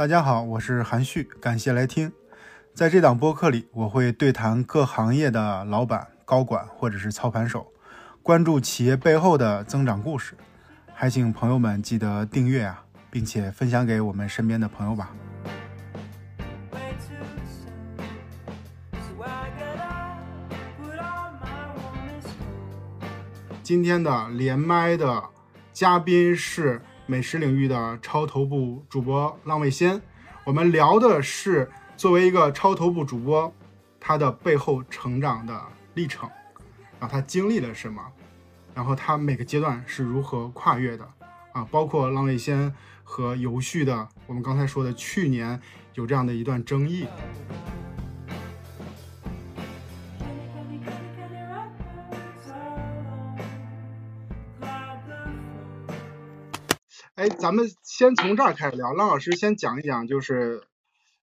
大家好，我是韩旭，感谢来听。在这档播客里，我会对谈各行业的老板、高管或者是操盘手，关注企业背后的增长故事。还请朋友们记得订阅啊，并且分享给我们身边的朋友吧。今天的连麦的嘉宾是美食领域的超头部主播浪味仙，我们聊的是作为一个超头部主播，他的背后成长的历程，然后他经历了什么，然后他每个阶段是如何跨越的啊，包括浪味仙和游旭的，我们刚才说的去年有这样的一段争议。哎，咱们先从这儿开始聊。浪老师先讲一讲，就是，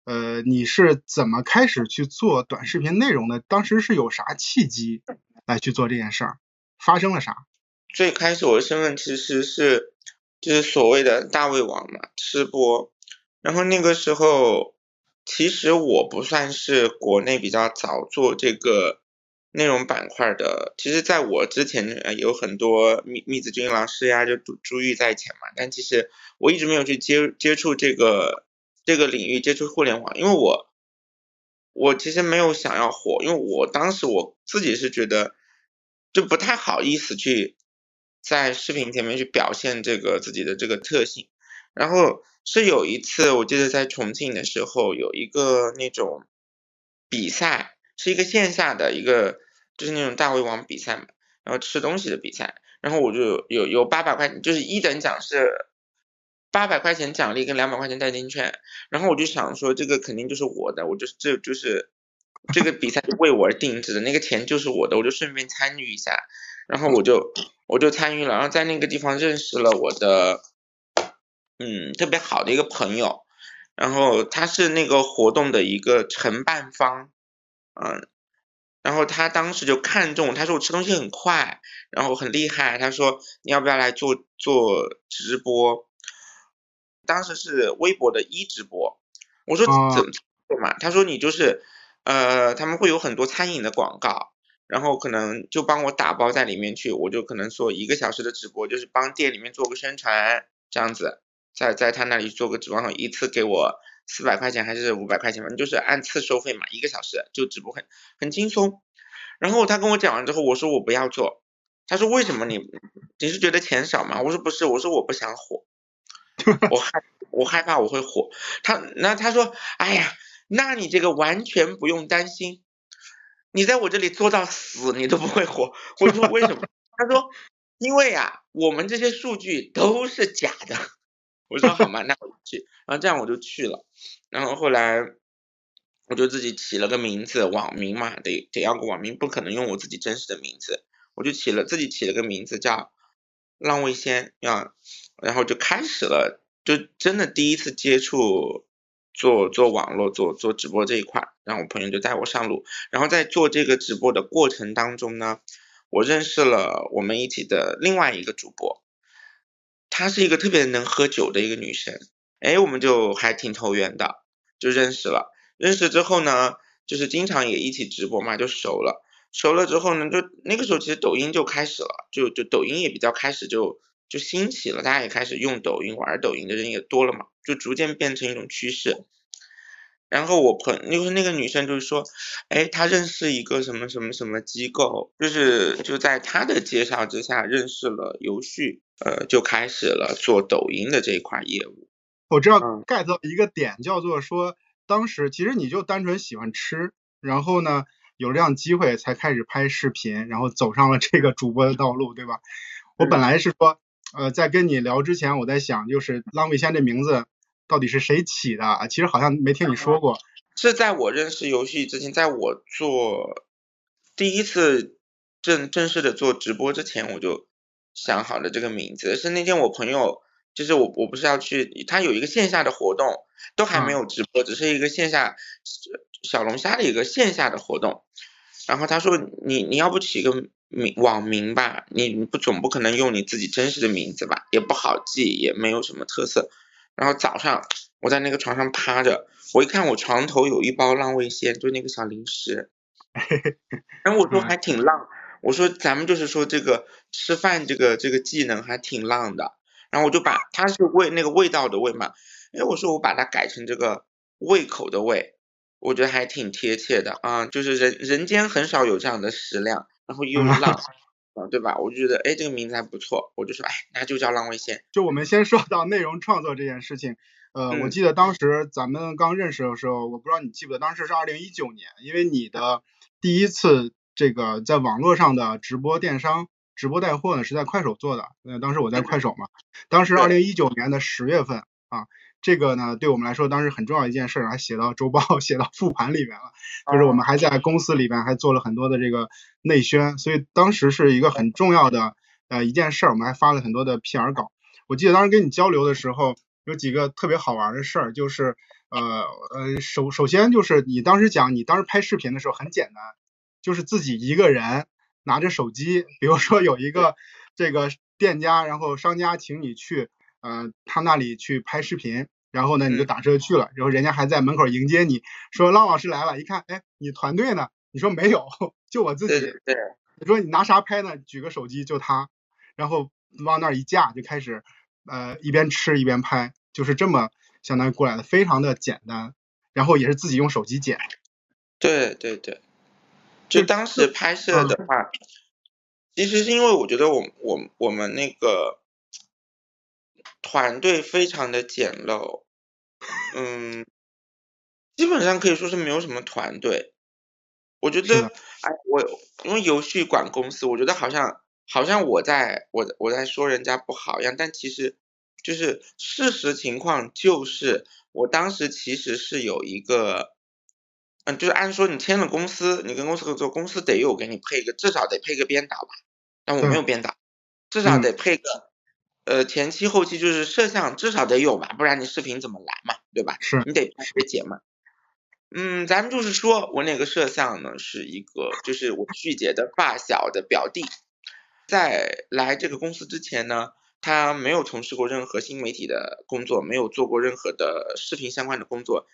呃，你是怎么开始去做短视频内容的？当时是有啥契机来去做这件事儿？发生了啥？最开始我的身份其实是就是所谓的大胃王嘛，吃播。然后那个时候，其实我不算是国内比较早做这个内容板块的。其实在我之前呃有很多密密子君老师呀，就珠珠玉在前嘛。但其实我一直没有去接接触这个这个领域，接触互联网，因为我我其实没有想要火，因为我当时我自己是觉得就不太好意思去。在视频前面去表现这个自己的这个特性，然后是有一次我记得在重庆的时候有一个那种比赛，是一个线下的一个就是那种大胃王比赛嘛，然后吃东西的比赛，然后我就有有八百块，就是一等奖是八百块钱奖励跟两百块钱代金券，然后我就想说这个肯定就是我的，我就这就是这个比赛是为我而定制的，那个钱就是我的，我就顺便参与一下。然后我就我就参与了，然后在那个地方认识了我的嗯特别好的一个朋友，然后他是那个活动的一个承办方，嗯，然后他当时就看中，他说我吃东西很快，然后很厉害，他说你要不要来做做直播？当时是微博的一直播，我说怎么做嘛？他说你就是呃他们会有很多餐饮的广告。然后可能就帮我打包在里面去，我就可能做一个小时的直播，就是帮店里面做个宣传这样子，在在他那里做个直播，然后一次给我四百块钱还是五百块钱反正，就是按次收费嘛，一个小时就直播很很轻松。然后他跟我讲完之后，我说我不要做，他说为什么你你是觉得钱少吗？我说不是，我说我不想火，我害我害怕我会火。他那他说，哎呀，那你这个完全不用担心。你在我这里做到死，你都不会火。我说为什么？他说，因为啊，我们这些数据都是假的。我说好嘛，那我去。然后这样我就去了。然后后来我就自己起了个名字，网名嘛，得得要个网名，不可能用我自己真实的名字。我就起了自己起了个名字叫浪味仙啊，然后就开始了，就真的第一次接触。做做网络做做直播这一块，然后我朋友就带我上路，然后在做这个直播的过程当中呢，我认识了我们一起的另外一个主播，她是一个特别能喝酒的一个女生，哎，我们就还挺投缘的，就认识了。认识之后呢，就是经常也一起直播嘛，就熟了。熟了之后呢，就那个时候其实抖音就开始了，就就抖音也比较开始就就兴起了，大家也开始用抖音玩抖音的人也多了嘛。就逐渐变成一种趋势，然后我朋就是那个女生就是说，哎，她认识一个什么什么什么机构，就是就在她的介绍之下认识了游旭，呃，就开始了做抖音的这一块业务。我知道 get 到一个点，叫做说，当时其实你就单纯喜欢吃，然后呢有这样机会才开始拍视频，然后走上了这个主播的道路，对吧？我本来是说，呃，在跟你聊之前，我在想，就是浪味仙这名字。到底是谁起的？其实好像没听你说过。是在我认识游戏之前，在我做第一次正正式的做直播之前，我就想好了这个名字。是那天我朋友，就是我我不是要去，他有一个线下的活动，都还没有直播，只是一个线下小龙虾的一个线下的活动。然后他说：“你你要不起个名网名吧？你不总不可能用你自己真实的名字吧？也不好记，也没有什么特色。”然后早上我在那个床上趴着，我一看我床头有一包浪味仙，就那个小零食，然后我说还挺浪，我说咱们就是说这个吃饭这个这个技能还挺浪的，然后我就把它是味那个味道的味嘛，哎，我说我把它改成这个胃口的胃，我觉得还挺贴切的啊，就是人人间很少有这样的食量，然后又 浪。啊，对吧？我就觉得，哎，这个名字还不错，我就说，哎，那就叫浪味仙。就我们先说到内容创作这件事情，呃，我记得当时咱们刚认识的时候，我不知道你记不记得，当时是二零一九年，因为你的第一次这个在网络上的直播电商、直播带货呢，是在快手做的。呃，当时我在快手嘛，当时二零一九年的十月份啊。这个呢，对我们来说当时很重要一件事，还写到周报、写到复盘里面了。就是我们还在公司里边还做了很多的这个内宣，所以当时是一个很重要的呃一件事，我们还发了很多的 PR 稿。我记得当时跟你交流的时候，有几个特别好玩的事儿，就是呃呃首首先就是你当时讲你当时拍视频的时候很简单，就是自己一个人拿着手机，比如说有一个这个店家，然后商家请你去呃他那里去拍视频。然后呢，你就打车去了，然后人家还在门口迎接你，说浪老师来了，一看，哎，你团队呢？你说没有，就我自己。对。你说你拿啥拍呢？举个手机就他，然后往那儿一架就开始，呃，一边吃一边拍，就是这么相当于过来的，非常的简单。然后也是自己用手机剪。对对对。就当时拍摄的话，其实是因为我觉得我我我们那个团队非常的简陋。嗯，基本上可以说是没有什么团队。我觉得，哎，我因为游戏管公司，我觉得好像好像我在我我在说人家不好一样，但其实就是事实情况就是，我当时其实是有一个，嗯，就是按说你签了公司，你跟公司合作，公司得有给你配一个，至少得配个编导吧，但我没有编导，至少得配个。呃，前期后期就是摄像至少得有吧，不然你视频怎么来嘛，对吧？是你得拍得剪嘛。嗯，咱们就是说我那个摄像呢，是一个就是我旭姐的发小的表弟，在来这个公司之前呢，他没有从事过任何新媒体的工作，没有做过任何的视频相关的工作。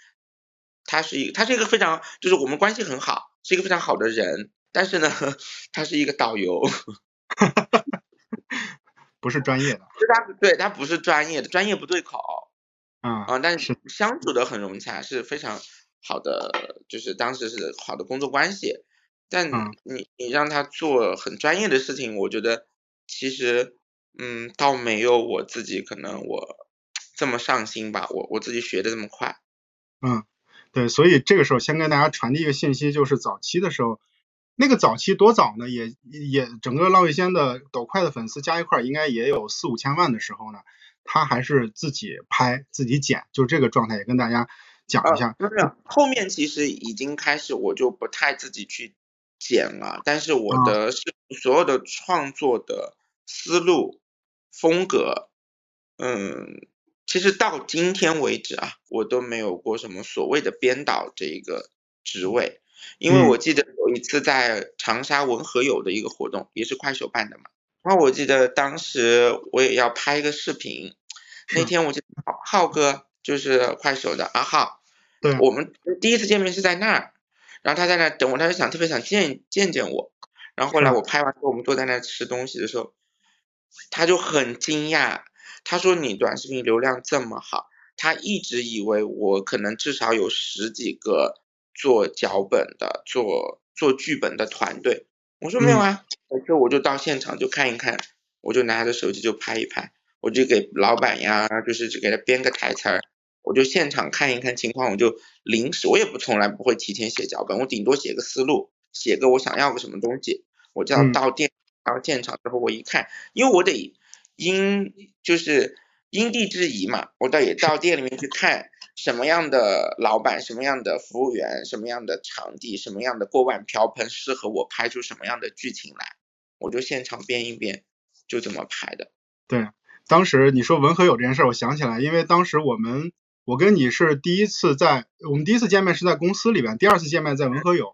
他是一他是一个非常就是我们关系很好，是一个非常好的人，但是呢，他是一个导游。不是专业的，是他对他不是专业的，专业不对口，啊啊，但是相处的很融洽，是非常好的，就是当时是好的工作关系。但你你让他做很专业的事情，我觉得其实嗯，倒没有我自己可能我这么上心吧，我我自己学的这么快。嗯，对，所以这个时候先跟大家传递一个信息，就是早期的时候。那个早期多早呢？也也整个浪味仙的抖快的粉丝加一块应该也有四五千万的时候呢，他还是自己拍自己剪，就这个状态也跟大家讲一下。不是，后面其实已经开始我就不太自己去剪了，但是我的是所有的创作的思路风格，嗯，其实到今天为止啊，我都没有过什么所谓的编导这一个职位。因为我记得有一次在长沙文和友的一个活动，也是快手办的嘛。然后我记得当时我也要拍一个视频，那天我记得浩哥就是快手的阿浩，对，我们第一次见面是在那儿，然后他在那等我，他就想特别想见见见我。然后后来我拍完之后，我们坐在那吃东西的时候，他就很惊讶，他说你短视频流量这么好，他一直以为我可能至少有十几个。做脚本的，做做剧本的团队，我说没有啊，就我就到现场就看一看，我就拿着手机就拍一拍，我就给老板呀，就是就给他编个台词儿，我就现场看一看情况，我就临时，我也不从来不会提前写脚本，我顶多写个思路，写个我想要个什么东西，我这样到店到现场之后我一看，因为我得因就是因地制宜嘛，我倒也到店里面去看。什么样的老板，什么样的服务员，什么样的场地，什么样的锅碗瓢盆适合我拍出什么样的剧情来，我就现场编一编，就这么拍的。对，当时你说文和友这件事，我想起来，因为当时我们我跟你是第一次在我们第一次见面是在公司里边，第二次见面在文和友，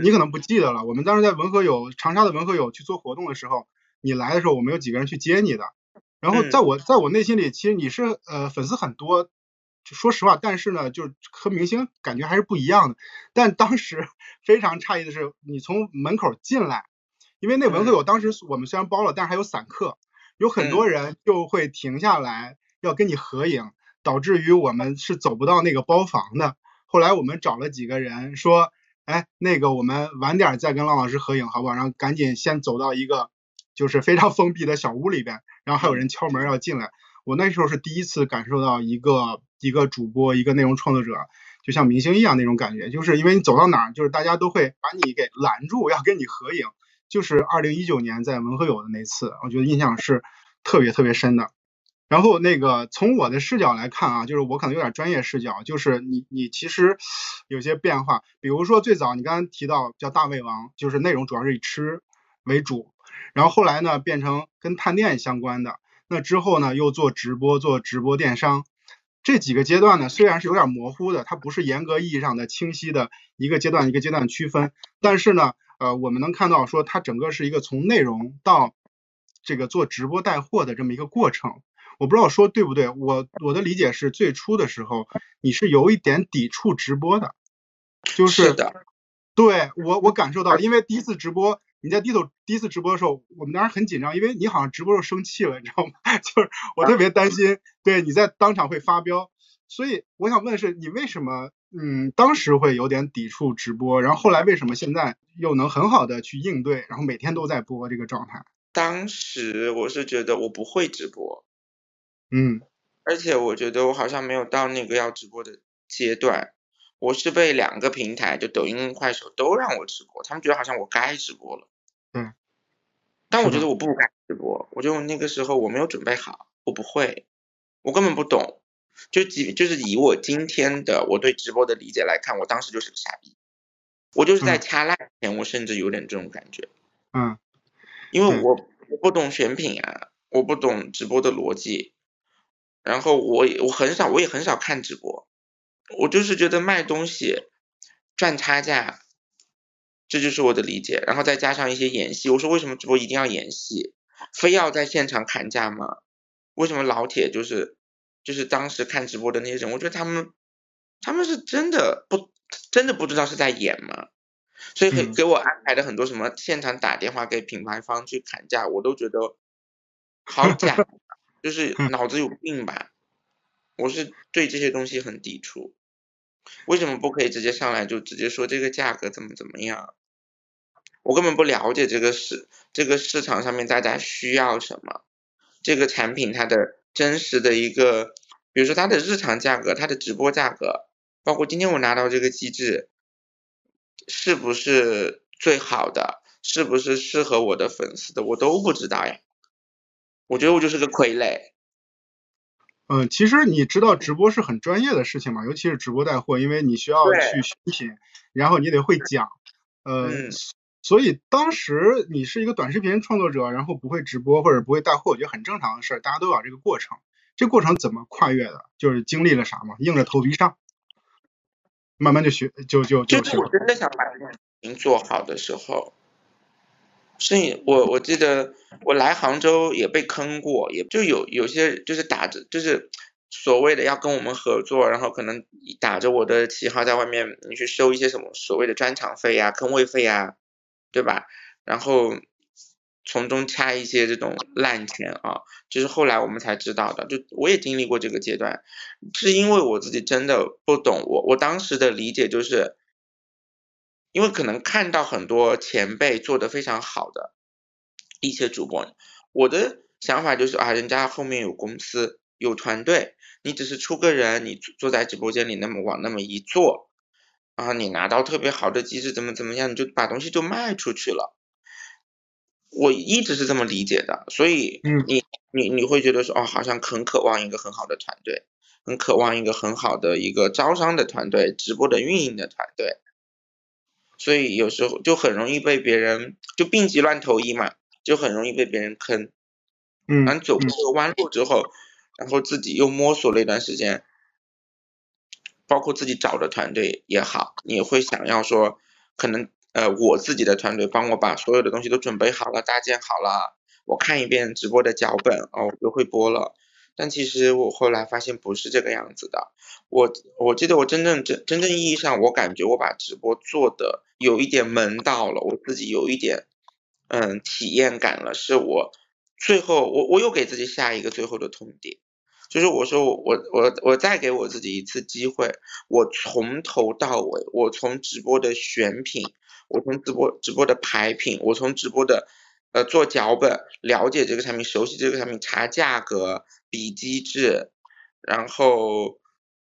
你可能不记得了。我们当时在文和友长沙的文和友去做活动的时候，你来的时候，我们有几个人去接你的。然后在我在我内心里，其实你是呃粉丝很多，说实话，但是呢，就是和明星感觉还是不一样的。但当时非常诧异的是，你从门口进来，因为那文和友当时我们虽然包了，但是还有散客，有很多人就会停下来要跟你合影，导致于我们是走不到那个包房的。后来我们找了几个人说，哎，那个我们晚点再跟浪老师合影好不好？然后赶紧先走到一个就是非常封闭的小屋里边。然后还有人敲门要进来，我那时候是第一次感受到一个一个主播一个内容创作者就像明星一样那种感觉，就是因为你走到哪儿，就是大家都会把你给拦住，要跟你合影。就是二零一九年在文和友的那次，我觉得印象是特别特别深的。然后那个从我的视角来看啊，就是我可能有点专业视角，就是你你其实有些变化，比如说最早你刚刚提到叫大胃王，就是内容主要是以吃为主。然后后来呢，变成跟探店相关的。那之后呢，又做直播，做直播电商。这几个阶段呢，虽然是有点模糊的，它不是严格意义上的清晰的一个阶段一个阶段区分。但是呢，呃，我们能看到说，它整个是一个从内容到这个做直播带货的这么一个过程。我不知道我说对不对，我我的理解是，最初的时候你是有一点抵触直播的，就是对我我感受到，因为第一次直播。你在低头第一次直播的时候，我们当时很紧张，因为你好像直播时候生气了，你知道吗？就是我特别担心，对你在当场会发飙，所以我想问的是，你为什么嗯当时会有点抵触直播，然后后来为什么现在又能很好的去应对，然后每天都在播这个状态？当时我是觉得我不会直播，嗯，而且我觉得我好像没有到那个要直播的阶段。我是被两个平台，就抖音、快手都让我直播，他们觉得好像我该直播了。嗯。但我觉得我不该直播，我就那个时候我没有准备好，我不会，我根本不懂。就即就是以我今天的我对直播的理解来看，我当时就是个傻逼。我就是在掐烂钱，我甚至有点这种感觉。嗯。因为我我不懂选品啊，我不懂直播的逻辑，然后我也我很少我也很少看直播。我就是觉得卖东西赚差价，这就是我的理解。然后再加上一些演戏，我说为什么直播一定要演戏，非要在现场砍价吗？为什么老铁就是就是当时看直播的那些人，我觉得他们他们是真的不真的不知道是在演吗？所以给给我安排的很多什么现场打电话给品牌方去砍价，我都觉得好假，就是脑子有病吧？我是对这些东西很抵触。为什么不可以直接上来就直接说这个价格怎么怎么样？我根本不了解这个市这个市场上面大家需要什么，这个产品它的真实的一个，比如说它的日常价格、它的直播价格，包括今天我拿到这个机制，是不是最好的，是不是适合我的粉丝的，我都不知道呀。我觉得我就是个傀儡。嗯，其实你知道直播是很专业的事情嘛，尤其是直播带货，因为你需要去选品，然后你得会讲，呃，所以当时你是一个短视频创作者，然后不会直播或者不会带货，我觉得很正常的事儿，大家都有这个过程。这过程怎么跨越的？就是经历了啥嘛？硬着头皮上，慢慢就学，就就就。就是我真的想把这件事情做好的时候。所以我我记得我来杭州也被坑过，也就有有些就是打着就是所谓的要跟我们合作，然后可能打着我的旗号在外面你去收一些什么所谓的专场费呀、坑位费呀，对吧？然后从中掐一些这种烂钱啊，就是后来我们才知道的，就我也经历过这个阶段，是因为我自己真的不懂，我我当时的理解就是。因为可能看到很多前辈做的非常好的一些主播，我的想法就是啊，人家后面有公司有团队，你只是出个人，你坐在直播间里那么往那么一坐，然后你拿到特别好的机制，怎么怎么样，你就把东西就卖出去了。我一直是这么理解的，所以你你你会觉得说哦，好像很渴望一个很好的团队，很渴望一个很好的一个招商的团队，直播的运营的团队。所以有时候就很容易被别人就病急乱投医嘛，就很容易被别人坑。嗯。然后走过这个弯路之后，然后自己又摸索了一段时间，包括自己找的团队也好，你会想要说，可能呃我自己的团队帮我把所有的东西都准备好了，搭建好了，我看一遍直播的脚本哦，我就会播了。但其实我后来发现不是这个样子的。我我记得我真正真真正意义上，我感觉我把直播做的有一点门道了，我自己有一点嗯体验感了。是我最后我我又给自己下一个最后的通牒，就是我说我我我我再给我自己一次机会，我从头到尾，我从直播的选品，我从直播直播的排品，我从直播的呃做脚本，了解这个产品，熟悉这个产品，查价格，比机制，然后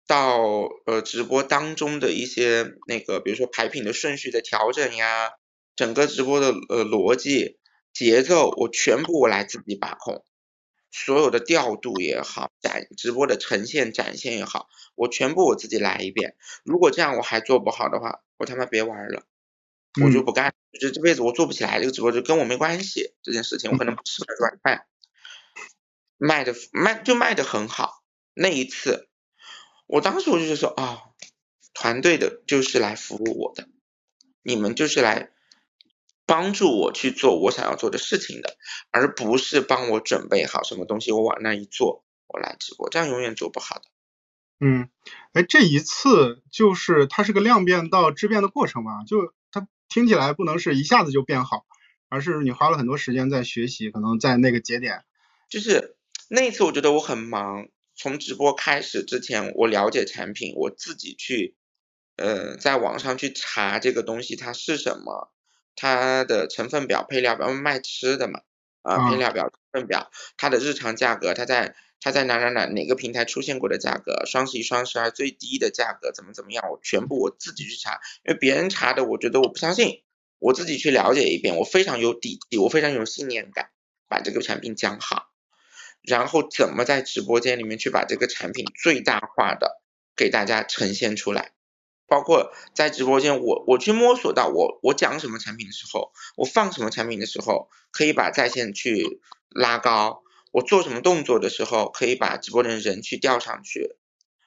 到呃直播当中的一些那个，比如说排品的顺序的调整呀，整个直播的呃逻辑节奏，我全部我来自己把控。所有的调度也好，展直播的呈现展现也好，我全部我自己来一遍。如果这样我还做不好的话，我他妈别玩了，我就不干。就这辈子我做不起来这个直播，就跟我没关系。这件事情我可能不适合软饭，卖的卖就卖的很好。那一次，我当时我就是说啊，团队的就是来服务我的，你们就是来。帮助我去做我想要做的事情的，而不是帮我准备好什么东西，我往那一坐，我来直播，这样永远做不好的。嗯，哎，这一次就是它是个量变到质变的过程吧？就它听起来不能是一下子就变好，而是你花了很多时间在学习，可能在那个节点。就是那一次，我觉得我很忙，从直播开始之前，我了解产品，我自己去，呃，在网上去查这个东西它是什么。它的成分表、配料表卖吃的嘛，啊，配料表、成分表，它的日常价格，它在它在哪哪哪哪个平台出现过的价格，双十一、双十二最低的价格怎么怎么样，我全部我自己去查，因为别人查的，我觉得我不相信，我自己去了解一遍，我非常有底气，我非常有信念感，把这个产品讲好，然后怎么在直播间里面去把这个产品最大化的给大家呈现出来。包括在直播间，我我去摸索到我我讲什么产品的时候，我放什么产品的时候，可以把在线去拉高；我做什么动作的时候，可以把直播的人去调上去。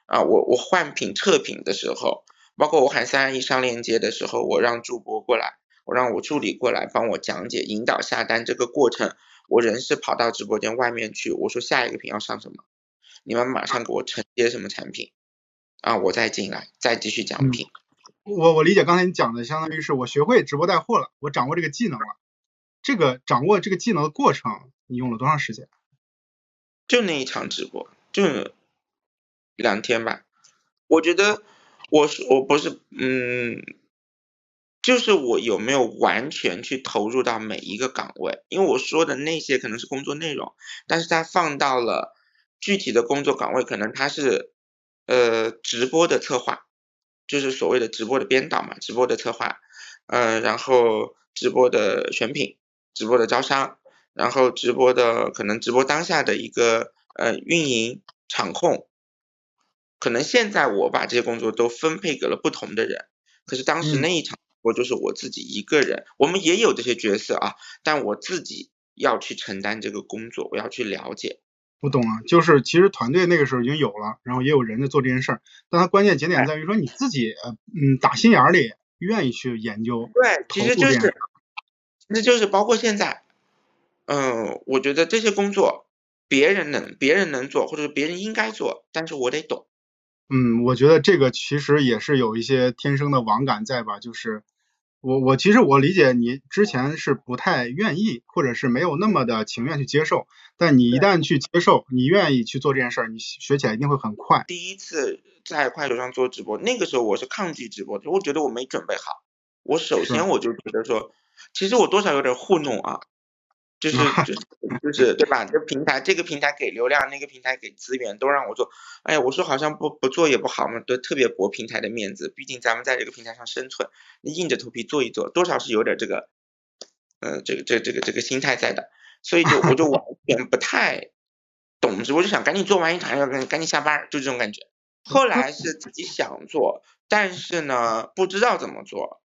啊，我我换品测品的时候，包括我喊三二一上链接的时候，我让主播过来，我让我助理过来帮我讲解引导下单这个过程，我人是跑到直播间外面去，我说下一个品要上什么，你们马上给我承接什么产品。啊，我再进来，再继续讲品。我我理解刚才你讲的，相当于是我学会直播带货了，我掌握这个技能了。这个掌握这个技能的过程，你用了多长时间？就那一场直播，就两天吧。我觉得我是我不是嗯，就是我有没有完全去投入到每一个岗位？因为我说的那些可能是工作内容，但是它放到了具体的工作岗位，可能它是。呃，直播的策划就是所谓的直播的编导嘛，直播的策划，呃，然后直播的选品，直播的招商，然后直播的可能直播当下的一个呃运营场控，可能现在我把这些工作都分配给了不同的人，可是当时那一场我就是我自己一个人，我们也有这些角色啊，但我自己要去承担这个工作，我要去了解。我懂了，就是其实团队那个时候已经有了，然后也有人在做这件事儿，但它关键节点在于说你自己，嗯，打心眼里愿意去研究。对，其实就是，那就是包括现在，嗯，我觉得这些工作别人能别人能做，或者别人应该做，但是我得懂。嗯，我觉得这个其实也是有一些天生的网感在吧，就是。我我其实我理解你之前是不太愿意，或者是没有那么的情愿去接受，但你一旦去接受，你愿意去做这件事儿，你学起来一定会很快。第一次在快手上做直播，那个时候我是抗拒直播的，我觉得我没准备好。我首先我就觉得说，其实我多少有点糊弄啊。就是就是就是对吧？这平台这个平台给流量，那个平台给资源，都让我做。哎呀，我说好像不不做也不好嘛，都特别驳平台的面子。毕竟咱们在这个平台上生存，你硬着头皮做一做，多少是有点这个，呃，这个这这个这个心态在的。所以就我就完全不太懂直播，就想赶紧做完一场，要赶赶紧下班，就这种感觉。后来是自己想做，但是呢，不知道怎么做。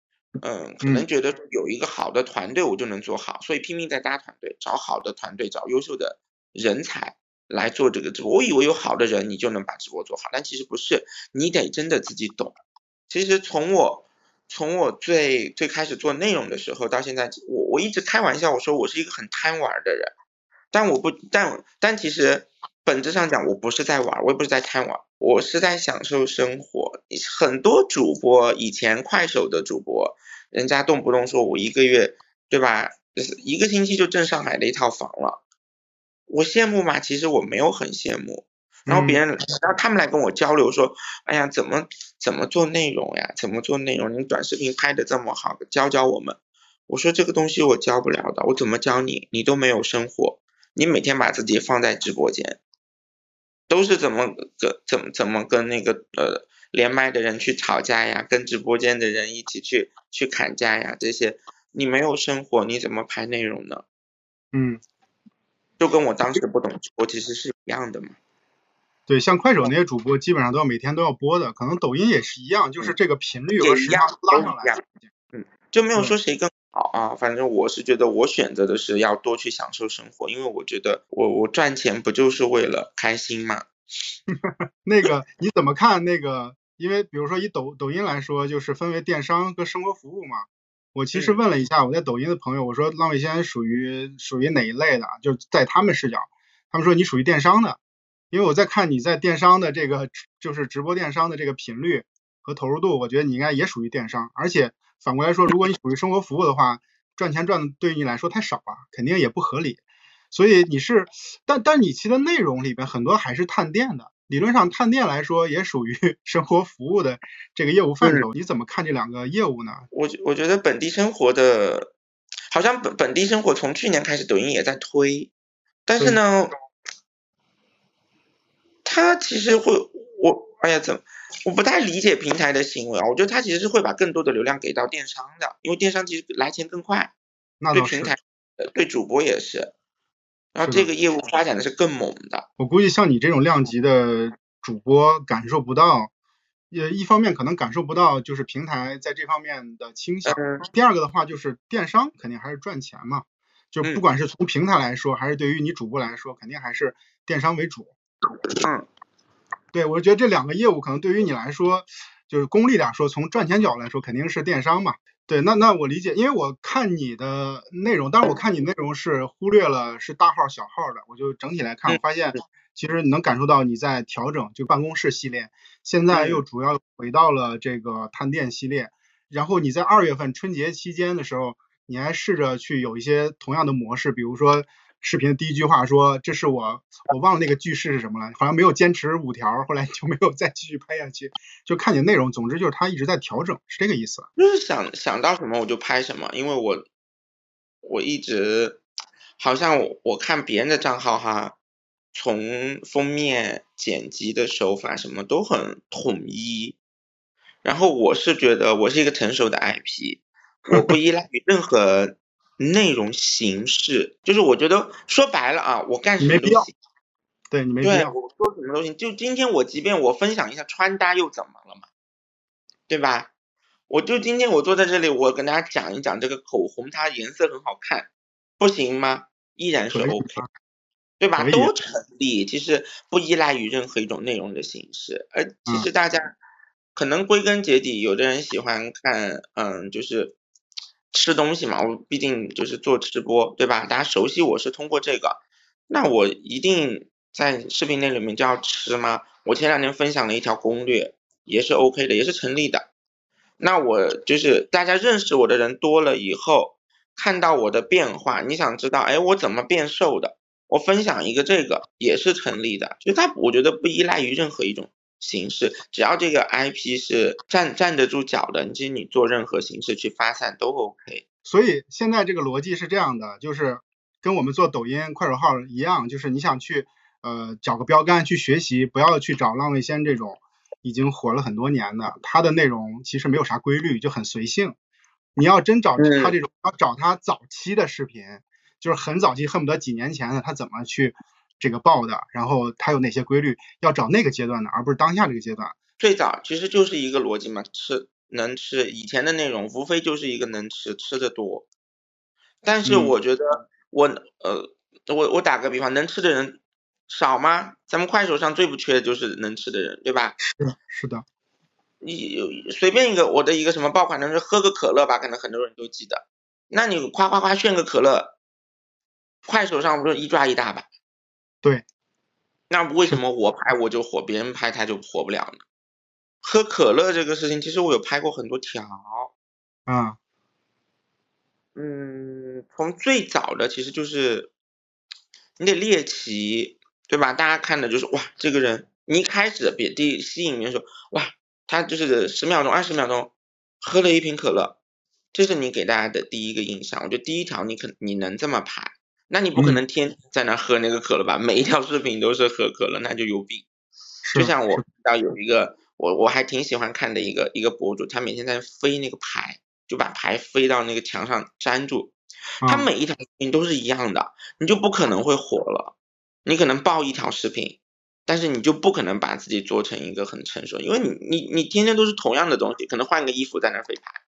嗯，可能觉得有一个好的团队，我就能做好，所以拼命在搭团队，找好的团队，找优秀的人才来做这个直播。我以为有好的人，你就能把直播做好，但其实不是，你得真的自己懂。其实从我从我最最开始做内容的时候到现在，我我一直开玩笑，我说我是一个很贪玩的人，但我不，但但其实本质上讲，我不是在玩，我也不是在贪玩，我是在享受生活。很多主播以前快手的主播，人家动不动说我一个月，对吧？就是一个星期就挣上海的一套房了，我羡慕吗？其实我没有很羡慕。然后别人，然后他们来跟我交流说，哎呀，怎么怎么做内容呀？怎么做内容？你短视频拍的这么好，教教我们。我说这个东西我教不了的，我怎么教你？你都没有生活，你每天把自己放在直播间，都是怎么跟怎么怎么跟那个呃连麦的人去吵架呀？跟直播间的人一起去去砍价呀？这些你没有生活，你怎么拍内容呢？嗯，就跟我当时不懂直播其实是一样的嘛。对，像快手那些主播，基本上都要每天都要播的，可能抖音也是一样，就是这个频率和时长拉上来。嗯，就没有说谁更好啊，反正我是觉得我选择的是要多去享受生活，因为我觉得我我赚钱不就是为了开心吗？那个你怎么看那个？因为比如说以抖抖音来说，就是分为电商和生活服务嘛。我其实问了一下我在抖音的朋友，我说浪味仙属于属于哪一类的？就在他们视角，他们说你属于电商的。因为我在看你在电商的这个，就是直播电商的这个频率和投入度，我觉得你应该也属于电商。而且反过来说，如果你属于生活服务的话，赚钱赚的对于你来说太少了，肯定也不合理。所以你是，但但你其实内容里边很多还是探店的，理论上探店来说也属于 生活服务的这个业务范畴。你怎么看这两个业务呢？我我觉得本地生活的，好像本本地生活从去年开始抖音也在推，但是呢。它其实会，我哎呀，怎么我不太理解平台的行为啊？我觉得他其实是会把更多的流量给到电商的，因为电商其实来钱更快，对平台，对主播也是，然后这个业务发展的是更猛的。我估计像你这种量级的主播感受不到，也一方面可能感受不到就是平台在这方面的倾向，第二个的话就是电商肯定还是赚钱嘛，就不管是从平台来说，还是对于你主播来说，肯定还是电商为主。嗯，对，我觉得这两个业务可能对于你来说，就是功利点说，从赚钱角度来说，肯定是电商嘛。对，那那我理解，因为我看你的内容，但是我看你内容是忽略了是大号小号的，我就整体来看，我发现其实你能感受到你在调整，就办公室系列，现在又主要回到了这个探店系列，然后你在二月份春节期间的时候，你还试着去有一些同样的模式，比如说。视频的第一句话说：“这是我，我忘了那个句式是什么了，好像没有坚持五条，后来就没有再继续拍下去。就看你内容，总之就是他一直在调整，是这个意思。就是想想到什么我就拍什么，因为我我一直好像我我看别人的账号哈，从封面剪辑的手法什么都很统一，然后我是觉得我是一个成熟的 IP，我不依赖于任何。”内容形式就是我觉得说白了啊，我干什么都行，对你没必要，我说什么都行。就今天我即便我分享一下穿搭又怎么了嘛，对吧？我就今天我坐在这里，我跟大家讲一讲这个口红，它颜色很好看，不行吗？依然是 OK，对吧？都成立，其实不依赖于任何一种内容的形式。而其实大家可能归根结底，有的人喜欢看，嗯，就是。吃东西嘛，我毕竟就是做直播，对吧？大家熟悉我是通过这个，那我一定在视频内里面就要吃吗？我前两天分享了一条攻略，也是 OK 的，也是成立的。那我就是大家认识我的人多了以后，看到我的变化，你想知道，哎，我怎么变瘦的？我分享一个这个也是成立的，就它我觉得不依赖于任何一种。形式，只要这个 IP 是站站得住脚的，其实你做任何形式去发散都 OK。所以现在这个逻辑是这样的，就是跟我们做抖音、快手号一样，就是你想去呃找个标杆去学习，不要去找浪味仙这种已经火了很多年的，它的内容其实没有啥规律，就很随性。你要真找他这种，要找他早期的视频，就是很早期，恨不得几年前的，他怎么去。这个爆的，然后它有哪些规律？要找那个阶段的，而不是当下这个阶段。最早其实就是一个逻辑嘛，吃能吃，以前的内容无非就是一个能吃，吃的多。但是我觉得我呃，我我打个比方，能吃的人少吗？咱们快手上最不缺的就是能吃的人，对吧？是是的。你随便一个我的一个什么爆款，能是喝个可乐吧，可能很多人都记得。那你夸夸夸炫个可乐，快手上不是一抓一大把？对。那为什么我拍我就火，别人拍他就火不了呢？喝可乐这个事情，其实我有拍过很多条。啊。嗯，从最早的其实就是，你得猎奇，对吧？大家看的就是哇，这个人，你一开始别第吸引人说哇，他就是十秒钟、二十秒钟喝了一瓶可乐，这是你给大家的第一个印象。我觉得第一条你可你能这么拍，那你不可能天在那喝那个可乐吧？每一条视频都是喝可乐，那就有病。就像我到有一个我我还挺喜欢看的一个一个博主，他每天在飞那个牌。就把牌飞到那个墙上粘住，他每一条视频都是一样的，你就不可能会火了。你可能爆一条视频，但是你就不可能把自己做成一个很成熟，因为你你你天天都是同样的东西，可能换个衣服在那飞牌，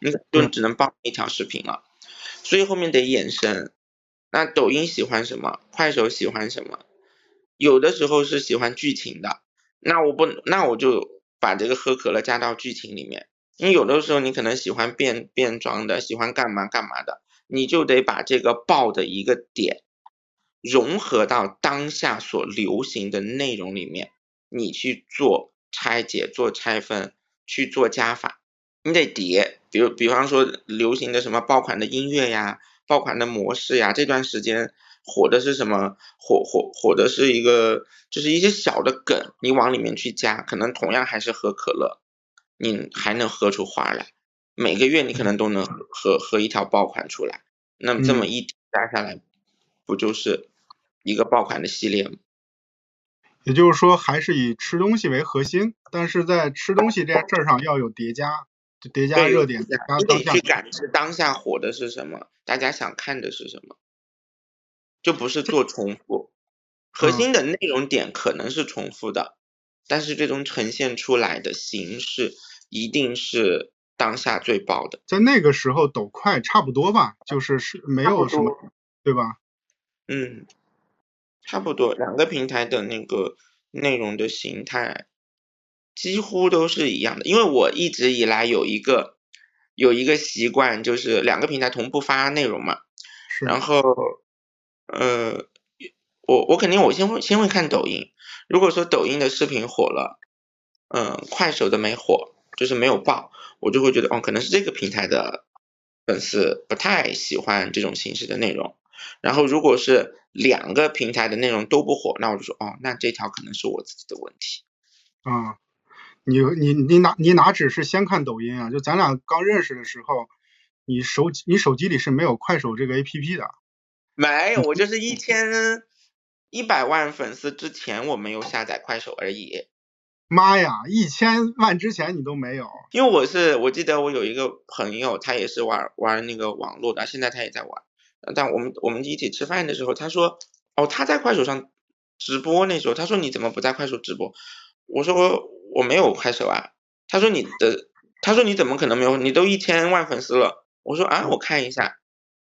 对，你就只能爆一条视频了。所以后面得衍生。那抖音喜欢什么？快手喜欢什么？有的时候是喜欢剧情的，那我不，那我就把这个喝可乐加到剧情里面。你有的时候你可能喜欢变变装的，喜欢干嘛干嘛的，你就得把这个爆的一个点融合到当下所流行的内容里面，你去做拆解、做拆分、去做加法，你得叠。比如，比方说流行的什么爆款的音乐呀、爆款的模式呀，这段时间火的是什么？火火火的是一个，就是一些小的梗，你往里面去加，可能同样还是喝可乐。你还能喝出花来，每个月你可能都能喝喝一条爆款出来，那么这么一加下来，不就是一个爆款的系列吗？也就是说，还是以吃东西为核心，但是在吃东西这件事上要有叠加，叠加热点，叠加你得去感知当下火的是什么，大家想看的是什么，就不是做重复，核心的内容点可能是重复的。但是最终呈现出来的形式一定是当下最爆的。在那个时候，抖快差不多吧，就是是没有什么，对吧？嗯，差不多，两个平台的那个内容的形态几乎都是一样的。因为我一直以来有一个有一个习惯，就是两个平台同步发内容嘛。然后，呃，我我肯定我先会先会看抖音。如果说抖音的视频火了，嗯，快手的没火，就是没有爆，我就会觉得哦，可能是这个平台的粉丝不太喜欢这种形式的内容。然后如果是两个平台的内容都不火，那我就说哦，那这条可能是我自己的问题。啊，你你你哪你哪只是先看抖音啊？就咱俩刚认识的时候，你手你手机里是没有快手这个 A P P 的。没有，我就是一千。一百万粉丝之前我没有下载快手而已。妈呀，一千万之前你都没有？因为我是我记得我有一个朋友，他也是玩玩那个网络的，现在他也在玩。但我们我们一起吃饭的时候，他说哦他在快手上直播那时候，他说你怎么不在快手直播？我说我没有快手啊。他说你的他说你怎么可能没有？你都一千万粉丝了。我说啊我看一下，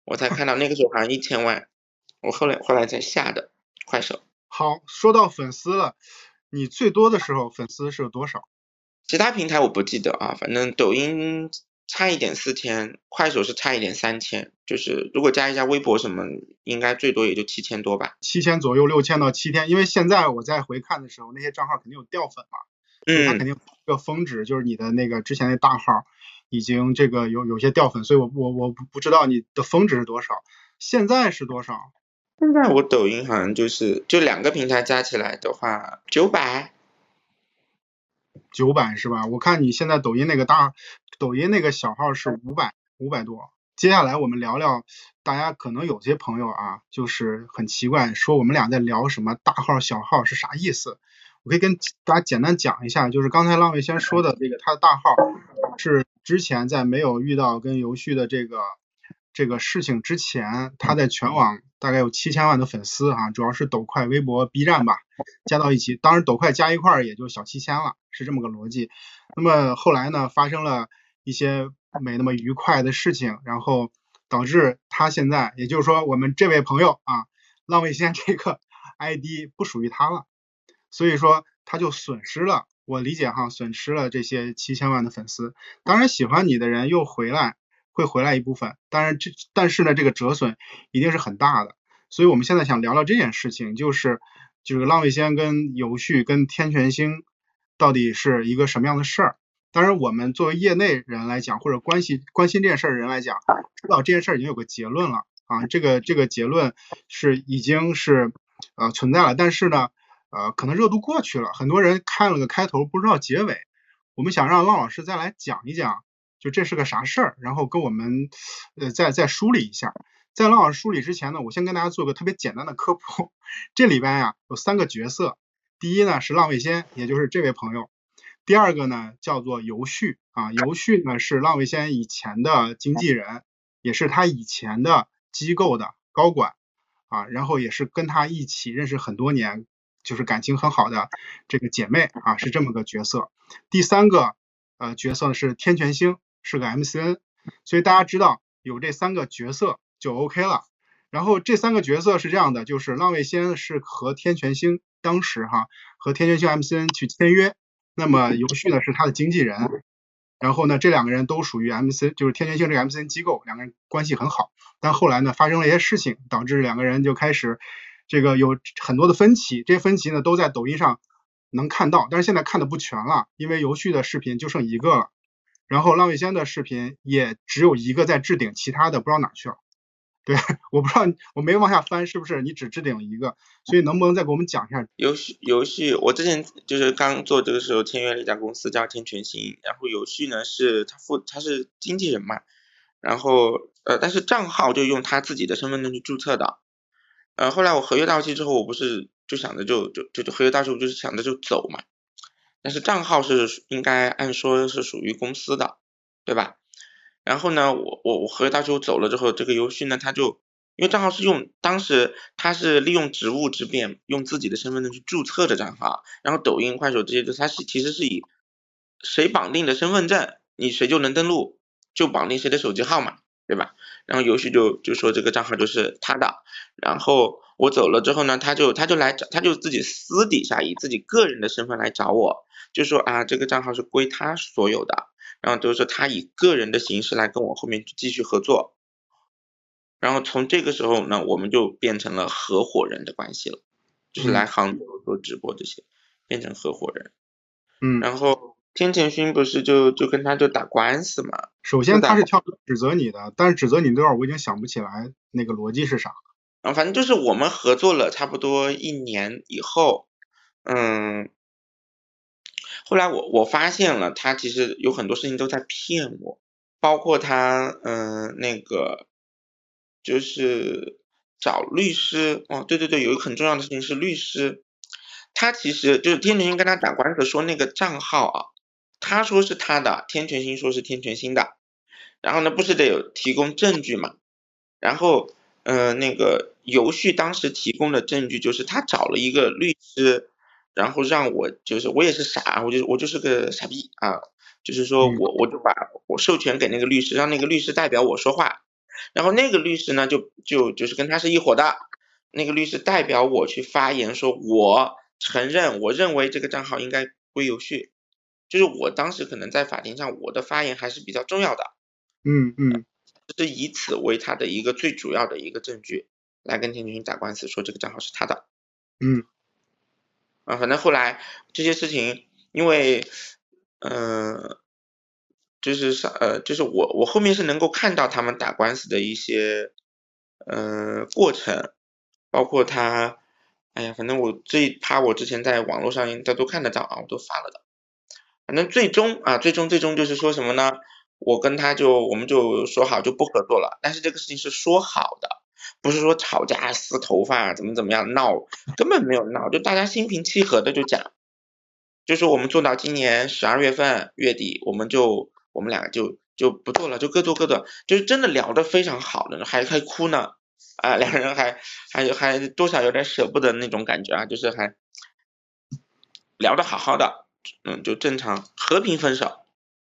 我才看到那个时候好像一千万，我后来后来才下的。快手好，说到粉丝了，你最多的时候粉丝是有多少？其他平台我不记得啊，反正抖音差一点四千，快手是差一点三千，就是如果加一下微博什么，应该最多也就七千多吧。七千左右，六千到七千，因为现在我在回看的时候，那些账号肯定有掉粉嘛，嗯，它肯定一个峰值，就是你的那个之前那大号已经这个有有些掉粉，所以我我我不不知道你的峰值是多少，现在是多少？现在我抖音好像就是就两个平台加起来的话九百，九百是吧？我看你现在抖音那个大，抖音那个小号是五百五百多。接下来我们聊聊，大家可能有些朋友啊，就是很奇怪，说我们俩在聊什么大号小号是啥意思？我可以跟大家简单讲一下，就是刚才浪味先说的这个，他的大号是之前在没有遇到跟游戏的这个。这个事情之前，他在全网大概有七千万的粉丝啊，主要是抖快、微博、B 站吧，加到一起，当然抖快加一块儿也就小七千了，是这么个逻辑。那么后来呢，发生了一些没那么愉快的事情，然后导致他现在，也就是说我们这位朋友啊，浪味仙这个 ID 不属于他了，所以说他就损失了我理解哈，损失了这些七千万的粉丝。当然，喜欢你的人又回来，会回来一部分。当然，这但是呢，这个折损一定是很大的。所以我们现在想聊聊这件事情，就是就是浪味仙跟游旭跟天全星到底是一个什么样的事儿。当然，我们作为业内人来讲，或者关系关心这件事儿的人来讲，知道这件事儿已经有个结论了啊。这个这个结论是已经是呃存在了，但是呢。呃，可能热度过去了，很多人看了个开头，不知道结尾。我们想让浪老师再来讲一讲，就这是个啥事儿，然后跟我们呃再再梳理一下。在浪老师梳理之前呢，我先跟大家做个特别简单的科普。这里边呀有三个角色，第一呢是浪味仙，也就是这位朋友；第二个呢叫做游旭啊，游旭呢是浪味仙以前的经纪人，也是他以前的机构的高管啊，然后也是跟他一起认识很多年。就是感情很好的这个姐妹啊，是这么个角色。第三个呃角色是天全星，是个 MCN。所以大家知道有这三个角色就 OK 了。然后这三个角色是这样的，就是浪味仙是和天全星当时哈和天全星 MCN 去签约，那么游旭呢是他的经纪人。然后呢这两个人都属于 MCN，就是天全星这个 MCN 机构，两个人关系很好。但后来呢发生了一些事情，导致两个人就开始。这个有很多的分歧，这些分歧呢都在抖音上能看到，但是现在看的不全了，因为游旭的视频就剩一个了，然后浪味仙的视频也只有一个在置顶，其他的不知道哪去了。对，我不知道我没往下翻，是不是你只置顶了一个？所以能不能再给我们讲一下游旭？游旭，我之前就是刚做这个时候签约了一家公司叫天全星，然后游旭呢是他负他是经纪人嘛，然后呃但是账号就用他自己的身份证去注册的。呃，后来我合约到期之后，我不是就想着就就就就合约到期，我就是想着就走嘛。但是账号是应该按说是属于公司的，对吧？然后呢，我我我合约到期我走了之后，这个游戏呢，他就因为账号是用当时他是利用职务之便，用自己的身份证去注册的账号，然后抖音、快手这些，就他是其实是以谁绑定的身份证，你谁就能登录，就绑定谁的手机号码。对吧？然后游戏就就说这个账号就是他的，然后我走了之后呢，他就他就来找，他就自己私底下以自己个人的身份来找我，就说啊这个账号是归他所有的，然后就是他以个人的形式来跟我后面继续合作，然后从这个时候呢，我们就变成了合伙人的关系了，就是来杭州做直播这些，变成合伙人，嗯，然后。天前勋不是就就跟他就打官司嘛？首先他是跳指责你的，但是指责你那段我已经想不起来那个逻辑是啥。啊，反正就是我们合作了差不多一年以后，嗯，后来我我发现了他其实有很多事情都在骗我，包括他嗯那个就是找律师哦，对对对，有一个很重要的事情是律师，他其实就是天前勋跟他打官司说那个账号啊。他说是他的，天权星说是天权星的，然后呢，不是得有提供证据嘛？然后，嗯，那个游旭当时提供的证据就是他找了一个律师，然后让我就是我也是傻，我就我就是个傻逼啊，就是说我我就把我授权给那个律师，让那个律师代表我说话，然后那个律师呢就就就是跟他是一伙的，那个律师代表我去发言，说我承认，我认为这个账号应该归游旭。就是我当时可能在法庭上，我的发言还是比较重要的，嗯嗯，是以此为他的一个最主要的一个证据，来跟田军打官司，说这个账号是他的，嗯，啊，反正后来这些事情，因为，嗯，就是上，呃，就是我我后面是能够看到他们打官司的一些，呃，过程，包括他，哎呀，反正我这一趴我之前在网络上大家都看得到啊，我都发了的。反正最终啊，最终最终就是说什么呢？我跟他就我们就说好就不合作了。但是这个事情是说好的，不是说吵架撕头发怎么怎么样闹，根本没有闹，就大家心平气和的就讲，就是我们做到今年十二月份月底，我们就我们俩就就不做了，就各做各的，就是真的聊得非常好的，还还哭呢，啊，两个人还还还多少有点舍不得那种感觉啊，就是还聊得好好的。嗯，就正常和平分手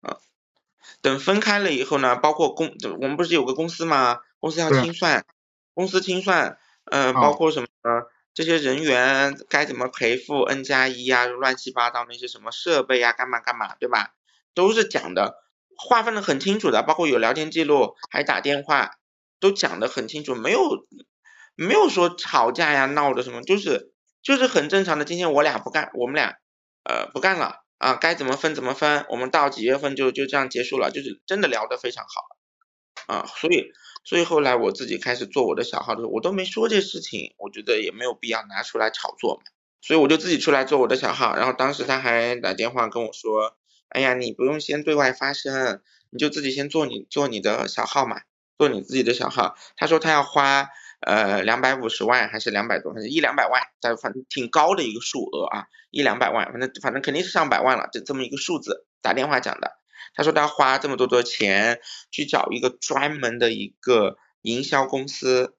啊。等分开了以后呢，包括公，我们不是有个公司吗？公司要清算，公司清算，嗯，包括什么这些人员该怎么赔付 N 加一啊，乱七八糟那些什么设备啊，干嘛干嘛，对吧？都是讲的，划分的很清楚的，包括有聊天记录，还打电话，都讲的很清楚，没有没有说吵架呀、闹的什么，就是就是很正常的。今天我俩不干，我们俩呃不干了啊，该怎么分怎么分，我们到几月份就就这样结束了，就是真的聊得非常好啊，所以。所以后来我自己开始做我的小号的时候，我都没说这事情，我觉得也没有必要拿出来炒作嘛。所以我就自己出来做我的小号，然后当时他还打电话跟我说：“哎呀，你不用先对外发声，你就自己先做你做你的小号嘛，做你自己的小号。”他说他要花呃两百五十万还是两百多，反正一两百万，但反正挺高的一个数额啊，一两百万，反正反正肯定是上百万了，这这么一个数字，打电话讲的。他说他花这么多多钱去找一个专门的一个营销公司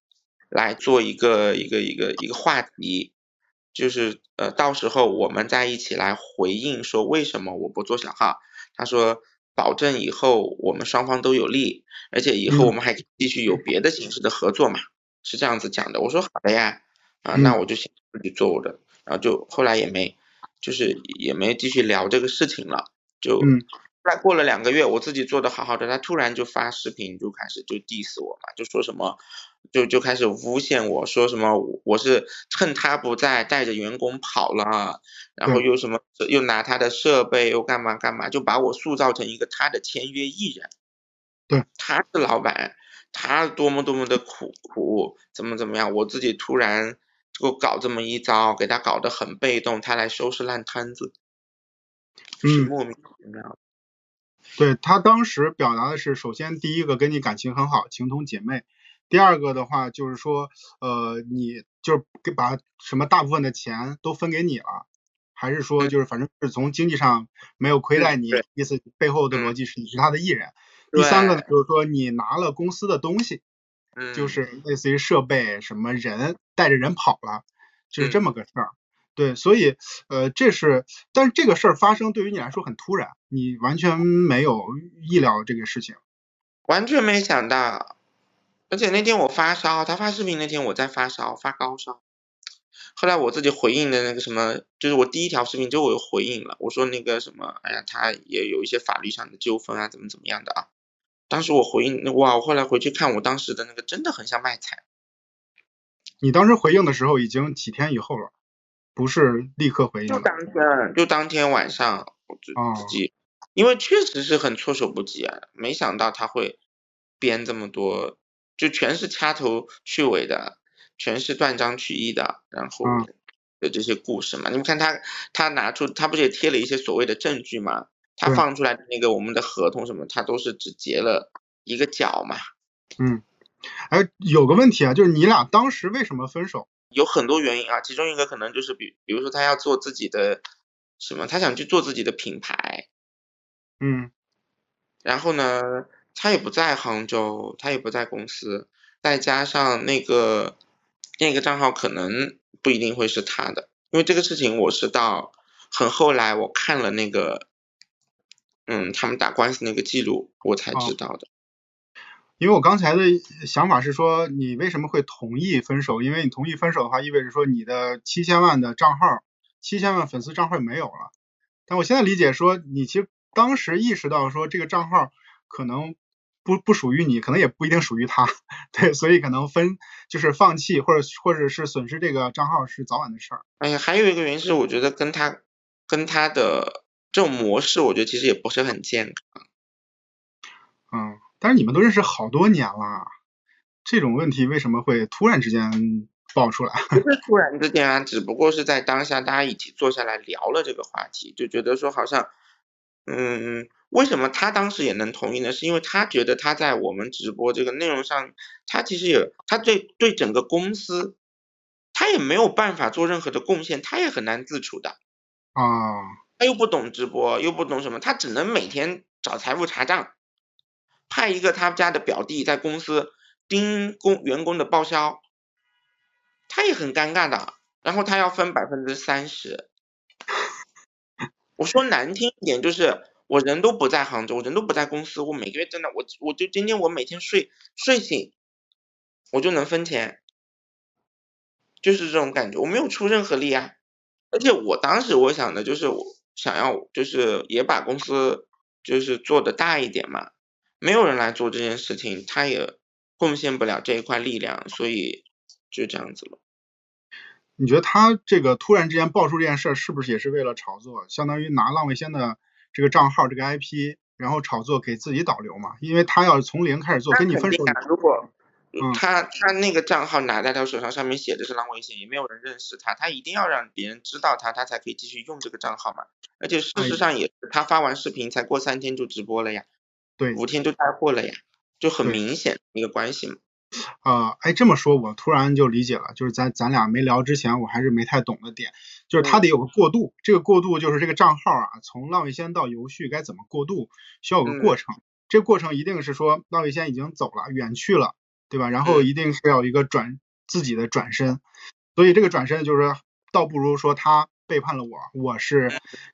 来做一个一个一个一个话题，就是呃到时候我们再一起来回应说为什么我不做小号。他说保证以后我们双方都有利，而且以后我们还继续有别的形式的合作嘛，是这样子讲的。我说好的呀，啊那我就先自己做我的，然后就后来也没就是也没继续聊这个事情了，就。再过了两个月，我自己做的好好的，他突然就发视频，就开始就 diss 我嘛，就说什么，就就开始诬陷我说什么我是趁他不在带着员工跑了，然后又什么又拿他的设备又干嘛干嘛，就把我塑造成一个他的签约艺人。对，他是老板，他多么多么的苦苦，怎么怎么样，我自己突然给我搞这么一招，给他搞得很被动，他来收拾烂摊子，就是莫名其妙。对他当时表达的是，首先第一个跟你感情很好，情同姐妹；第二个的话就是说，呃，你就是给把什么大部分的钱都分给你了，还是说就是反正是从经济上没有亏待你，意思背后的逻辑是你是他的艺人。第三个呢就是说你拿了公司的东西，就是类似于设备什么人带着人跑了，就是这么个事儿。对，所以，呃，这是，但是这个事儿发生对于你来说很突然，你完全没有意料这个事情，完全没想到，而且那天我发烧，他发视频那天我在发烧，发高烧，后来我自己回应的那个什么，就是我第一条视频就我有回应了，我说那个什么，哎呀，他也有一些法律上的纠纷啊，怎么怎么样的啊，当时我回应，哇，我后来回去看我当时的那个，真的很像卖惨，你当时回应的时候已经几天以后了。不是立刻回应，就当天，就当天晚上，我自自己，因为确实是很措手不及啊，没想到他会编这么多，就全是掐头去尾的，全是断章取义的，然后的这些故事嘛，你们看他，他拿出，他不是也贴了一些所谓的证据嘛，他放出来的那个我们的合同什么，他都是只结了一个角嘛。嗯，哎，有个问题啊，就是你俩当时为什么分手？有很多原因啊，其中一个可能就是比，比如说他要做自己的什么，他想去做自己的品牌，嗯，然后呢，他也不在杭州，他也不在公司，再加上那个那个账号可能不一定会是他的，因为这个事情我是到很后来我看了那个，嗯，他们打官司那个记录，我才知道的。因为我刚才的想法是说，你为什么会同意分手？因为你同意分手的话，意味着说你的七千万的账号、七千万粉丝账号没有了。但我现在理解说，你其实当时意识到说这个账号可能不不属于你，可能也不一定属于他，对，所以可能分就是放弃或者或者是损失这个账号是早晚的事儿。哎呀，还有一个原因是，我觉得跟他跟他的这种模式，我觉得其实也不是很健康。嗯。但是你们都认识好多年了，这种问题为什么会突然之间爆出来？不是突然之间啊，只不过是在当下大家一起坐下来聊了这个话题，就觉得说好像，嗯，为什么他当时也能同意呢？是因为他觉得他在我们直播这个内容上，他其实也他对对整个公司，他也没有办法做任何的贡献，他也很难自处的啊，他又不懂直播，又不懂什么，他只能每天找财务查账。派一个他们家的表弟在公司盯工员工的报销，他也很尴尬的。然后他要分百分之三十，我说难听一点就是我人都不在杭州，我人都不在公司，我每个月真的我我就今天我每天睡睡醒，我就能分钱。就是这种感觉，我没有出任何力啊。而且我当时我想的就是我想要就是也把公司就是做的大一点嘛，没有人来做这件事情，他也贡献不了这一块力量，所以就这样子了。你觉得他这个突然之间爆出这件事儿，是不是也是为了炒作？相当于拿浪味仙的这个账号、这个 IP，然后炒作给自己导流嘛？因为他要从零开始做，跟你分手。如果他他那个账号拿在他手上，上面写的是浪味仙，也没有人认识他，他一定要让别人知道他，他才可以继续用这个账号嘛。而且事实上也是，他发完视频才过三天就直播了呀，对，五天就带货了呀，就很明显一个关系嘛。呃，哎，这么说，我突然就理解了，就是咱咱俩没聊之前，我还是没太懂的点，就是他得有个过渡，这个过渡就是这个账号啊，从浪味仙到游序该怎么过渡，需要有个过程，这个过程一定是说浪味仙已经走了，远去了，对吧？然后一定是要一个转自己的转身，所以这个转身就是，倒不如说他背叛了我，我是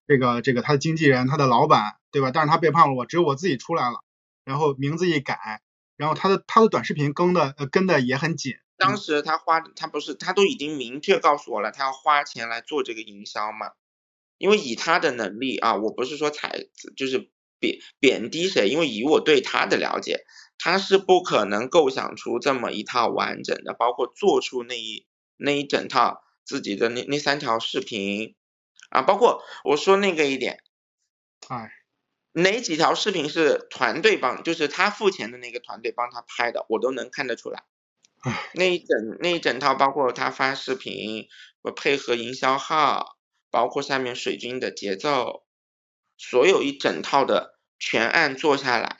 这个这个他的经纪人，他的老板，对吧？但是他背叛了我，只有我自己出来了，然后名字一改。然后他的他的短视频跟的呃跟的也很紧。当时他花他不是他都已经明确告诉我了，他要花钱来做这个营销嘛。因为以他的能力啊，我不是说踩就是贬贬低谁，因为以我对他的了解，他是不可能构想出这么一套完整的，包括做出那一那一整套自己的那那三条视频啊，包括我说那个一点，哎。哪几条视频是团队帮，就是他付钱的那个团队帮他拍的，我都能看得出来。那一整那一整套，包括他发视频，我配合营销号，包括下面水军的节奏，所有一整套的全案做下来，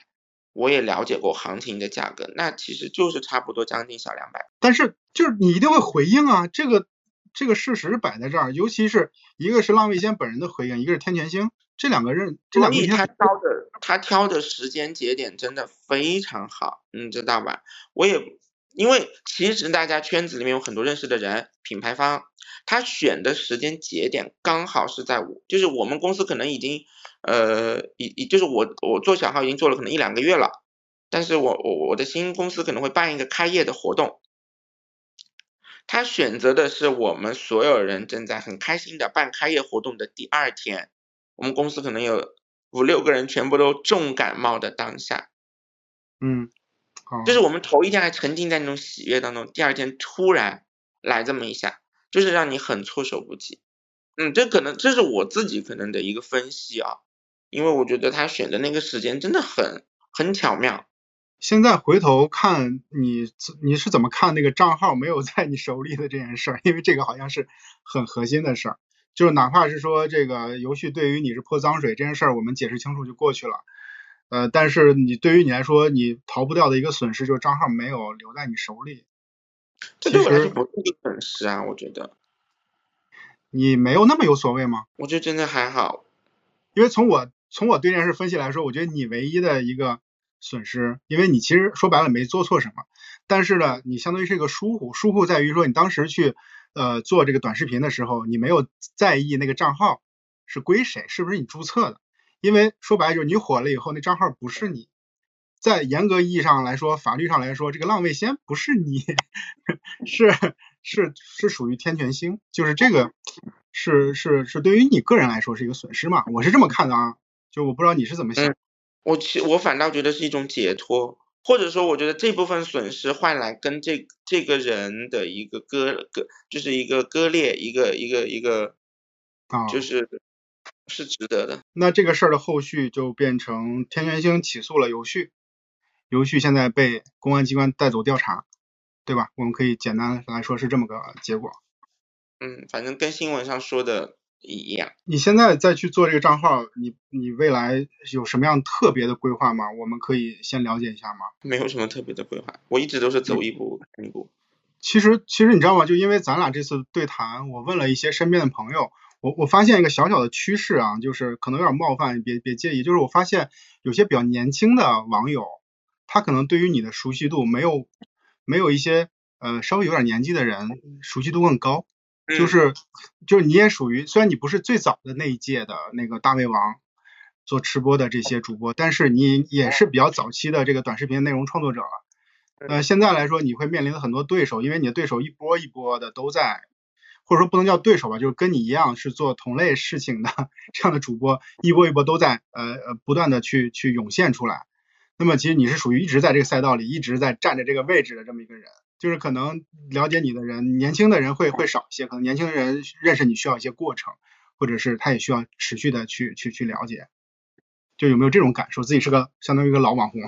我也了解过行情的价格，那其实就是差不多将近小两百。但是就是你一定会回应啊，这个这个事实摆在这儿，尤其是一个是浪味仙本人的回应，一个是天全星。这两个人，这两个他挑的他挑的时间节点真的非常好，你知道吧？我也因为其实大家圈子里面有很多认识的人，品牌方他选的时间节点刚好是在我，就是我们公司可能已经呃已已就是我我做小号已经做了可能一两个月了，但是我我我的新公司可能会办一个开业的活动，他选择的是我们所有人正在很开心的办开业活动的第二天。我们公司可能有五六个人全部都重感冒的当下，嗯，就是我们头一天还沉浸在那种喜悦当中，第二天突然来这么一下，就是让你很措手不及。嗯，这可能这是我自己可能的一个分析啊，因为我觉得他选的那个时间真的很很巧妙。现在回头看你你是怎么看那个账号没有在你手里的这件事儿？因为这个好像是很核心的事儿。就是哪怕是说这个游戏对于你是泼脏水这件事儿，我们解释清楚就过去了。呃，但是你对于你来说，你逃不掉的一个损失就是账号没有留在你手里。这对我来说不是一个损失啊，我觉得。你没有那么有所谓吗？我觉得真的还好，因为从我从我对这件事分析来说，我觉得你唯一的一个损失，因为你其实说白了没做错什么，但是呢，你相当于是一个疏忽，疏忽在于说你当时去。呃，做这个短视频的时候，你没有在意那个账号是归谁，是不是你注册的？因为说白了就是你火了以后，那账号不是你，在严格意义上来说，法律上来说，这个浪味仙不是你，是是是属于天权星，就是这个是是是对于你个人来说是一个损失嘛？我是这么看的啊，就我不知道你是怎么想。我其我反倒觉得是一种解脱。或者说，我觉得这部分损失换来跟这这个人的一个割割，就是一个割裂，一个一个一个，啊，就是是值得的。那这个事儿的后续就变成天元星起诉了游旭，游旭现在被公安机关带走调查，对吧？我们可以简单来说是这么个结果。嗯，反正跟新闻上说的。一样，你现在再去做这个账号，你你未来有什么样特别的规划吗？我们可以先了解一下吗？没有什么特别的规划，我一直都是走一步看一步。其实其实你知道吗？就因为咱俩这次对谈，我问了一些身边的朋友，我我发现一个小小的趋势啊，就是可能有点冒犯，别别介意。就是我发现有些比较年轻的网友，他可能对于你的熟悉度没有没有一些呃稍微有点年纪的人熟悉度更高。就是就是你也属于，虽然你不是最早的那一届的那个大胃王做吃播的这些主播，但是你也是比较早期的这个短视频内容创作者了。呃，现在来说你会面临的很多对手，因为你的对手一波一波的都在，或者说不能叫对手吧，就是跟你一样是做同类事情的 这样的主播，一波一波都在呃呃不断的去去涌现出来。那么其实你是属于一直在这个赛道里一直在站着这个位置的这么一个人，就是可能了解你的人，年轻的人会会少一些，可能年轻人认识你需要一些过程，或者是他也需要持续的去去去了解。就有没有这种感受，自己是个相当于一个老网红？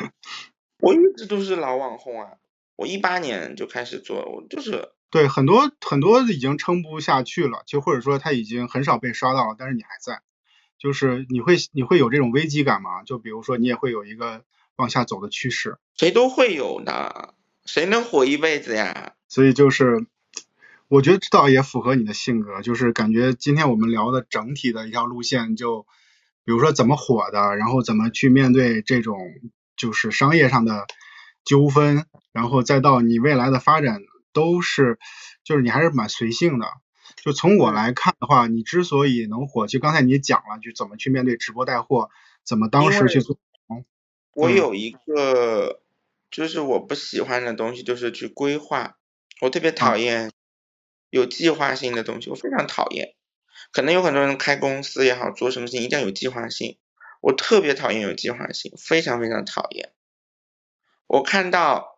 我一直都是老网红啊，我一八年就开始做，我就是对很多很多已经撑不下去了，就或者说他已经很少被刷到了，但是你还在，就是你会你会有这种危机感吗？就比如说你也会有一个往下走的趋势，谁都会有的，谁能活一辈子呀？所以就是我觉得这倒也符合你的性格，就是感觉今天我们聊的整体的一条路线就。比如说怎么火的，然后怎么去面对这种就是商业上的纠纷，然后再到你未来的发展，都是就是你还是蛮随性的。就从我来看的话，你之所以能火，就刚才你讲了，就怎么去面对直播带货，怎么当时去做。我有一个就是我不喜欢的东西，就是去规划，我特别讨厌有计划性的东西，我非常讨厌。可能有很多人开公司也好，做什么事情一定要有计划性。我特别讨厌有计划性，非常非常讨厌。我看到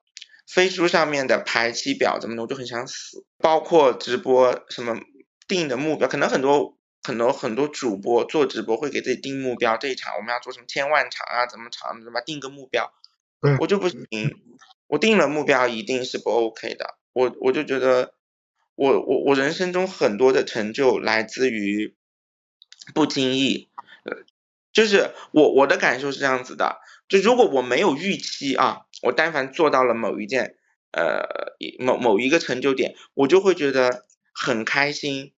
飞书上面的排期表怎么的，我就很想死。包括直播什么定的目标，可能很多很多很多主播做直播会给自己定目标，这一场我们要做什么千万场啊，怎么场怎么定个目标。我就不行，我定了目标一定是不 OK 的。我我就觉得。我我我人生中很多的成就来自于不经意，呃，就是我我的感受是这样子的，就如果我没有预期啊，我但凡做到了某一件，呃，某某一个成就点，我就会觉得很开心。